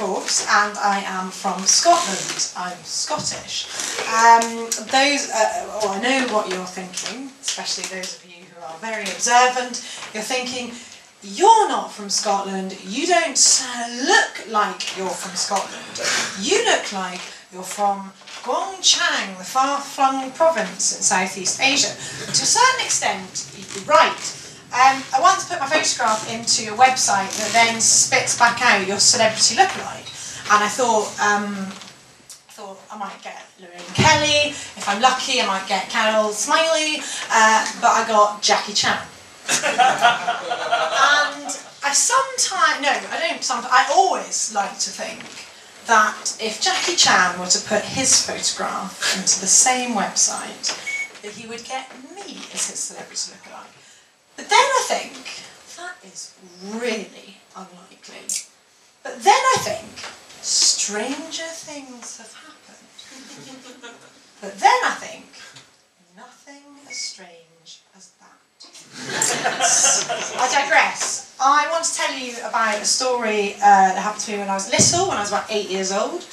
Forbes, and I am from Scotland. I'm Scottish. Um, those, uh, well, I know what you're thinking, especially those of you who are very observant. You're thinking, you're not from Scotland. You don't look like you're from Scotland. You look like you're from Guangchang, the far-flung province in Southeast Asia. To a certain extent, you'd be right. Um, I once put my photograph into a website that then spits back out your celebrity lookalike, and I thought, um, I thought I might get Lorraine Kelly. If I'm lucky, I might get Carol Smillie, uh, but I got Jackie Chan. and I sometimes, no, I don't sometimes, I always like to think that if Jackie Chan were to put his photograph into the same website, that he would get me as his celebrity lookalike. But then I think, that is really unlikely. But then I think, stranger things have happened. but then I think, nothing as strange as that. I digress. I want to tell you about a story uh, that happened to me when I was little, when I was about eight years old.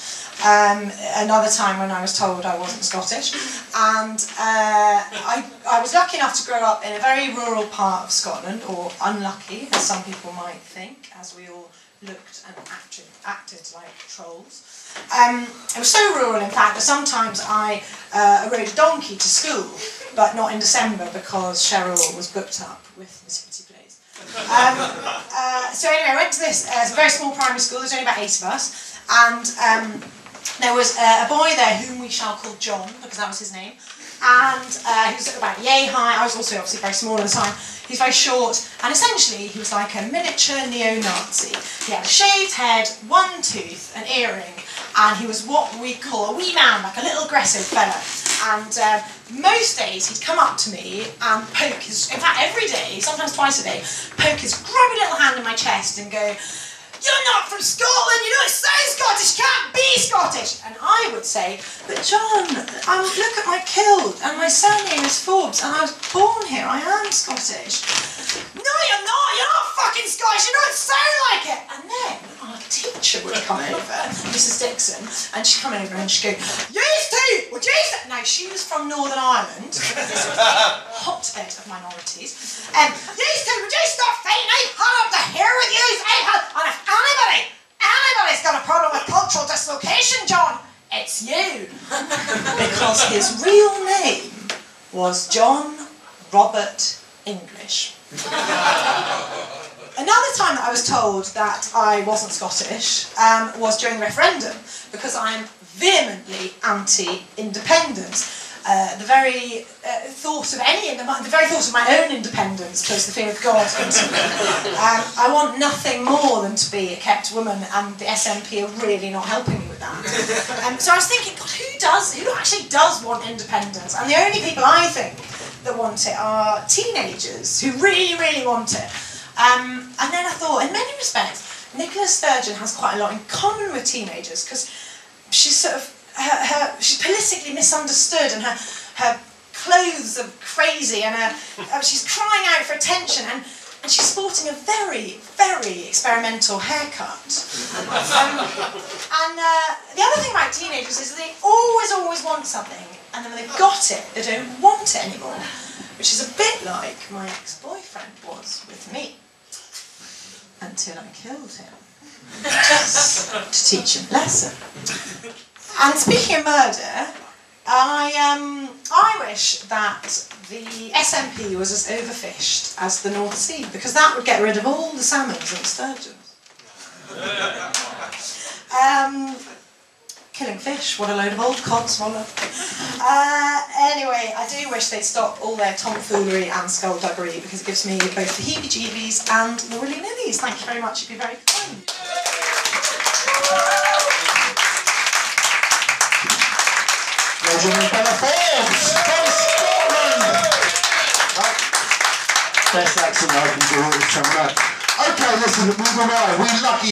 Um, another time when I was told I wasn't Scottish. And uh, I, I was lucky enough to grow up in a very rural part of Scotland, or unlucky, as some people might think, as we all looked and acted, acted like trolls. Um, it was so rural, in fact, that sometimes I uh, rode a donkey to school, but not in December because Cheryl was booked up with Nativity Plays. Um, uh, so anyway, I went to this uh, very small primary school, there's only about eight of us, and um, there was uh, a boy there whom we shall call John, because that was his name. And uh, he was about yay high. I was also obviously very small at the time. He's very short, and essentially he was like a miniature neo-Nazi. He had a shaved head, one tooth, an earring, and he was what we call a wee man, like a little aggressive fella. And uh, most days he'd come up to me and poke his, in fact every day, sometimes twice a day, poke his grubby little hand in my chest and go, you're not from Scotland, you don't sound Scottish, can't be Scottish. And I would say, but John, um, look at my kilt, and my surname is Forbes, and I was born here, I am Scottish. No, you're not, you're not fucking Scottish, you don't sound like it. And then our teacher would come over, Mrs Dixon, and she'd come over and she'd go, Used to, would you Now, she was from Northern Ireland, this was a hotbed of minorities, and used to, would you stop saying I have up the hair with you, because his real name was John Robert English. Another time that I was told that I wasn't Scottish um, was during referendum because I'm vehemently anti-independence. Uh, the very uh, thought of any, the, very thought of my own independence puts the fear of God into me. Um, I want nothing more than to be a kept woman, and the SNP are really not helping me with that. Um, so I was thinking, who does, who actually does want independence? And the only people I think that want it are teenagers who really, really want it. Um, and then I thought, in many respects, Nicola Sturgeon has quite a lot in common with teenagers because she's sort of her, her, she's politically misunderstood and her her clothes are crazy and her, she's crying out for attention and and she's sporting a very, very experimental haircut. Um, and uh, the other thing about teenagers is want something, and then when they've got it, they don't want it anymore. Which is a bit like my ex-boyfriend was with me until I killed him. Just to teach him a lesson. And speaking of murder, I, um, I wish that the SNP was as overfished as the North Sea, because that would get rid of all the salmons and sturgeons. Um, killing fish, what a load of old cod swallow. Uh, anyway, I do wish they'd stop all their tomfoolery and skullduggery because it gives me both the heebie-jeebies and the willy nillies. Thank you very much, you'd be very kind. Best accent I can do. Okay, listen, we're, we're lucky.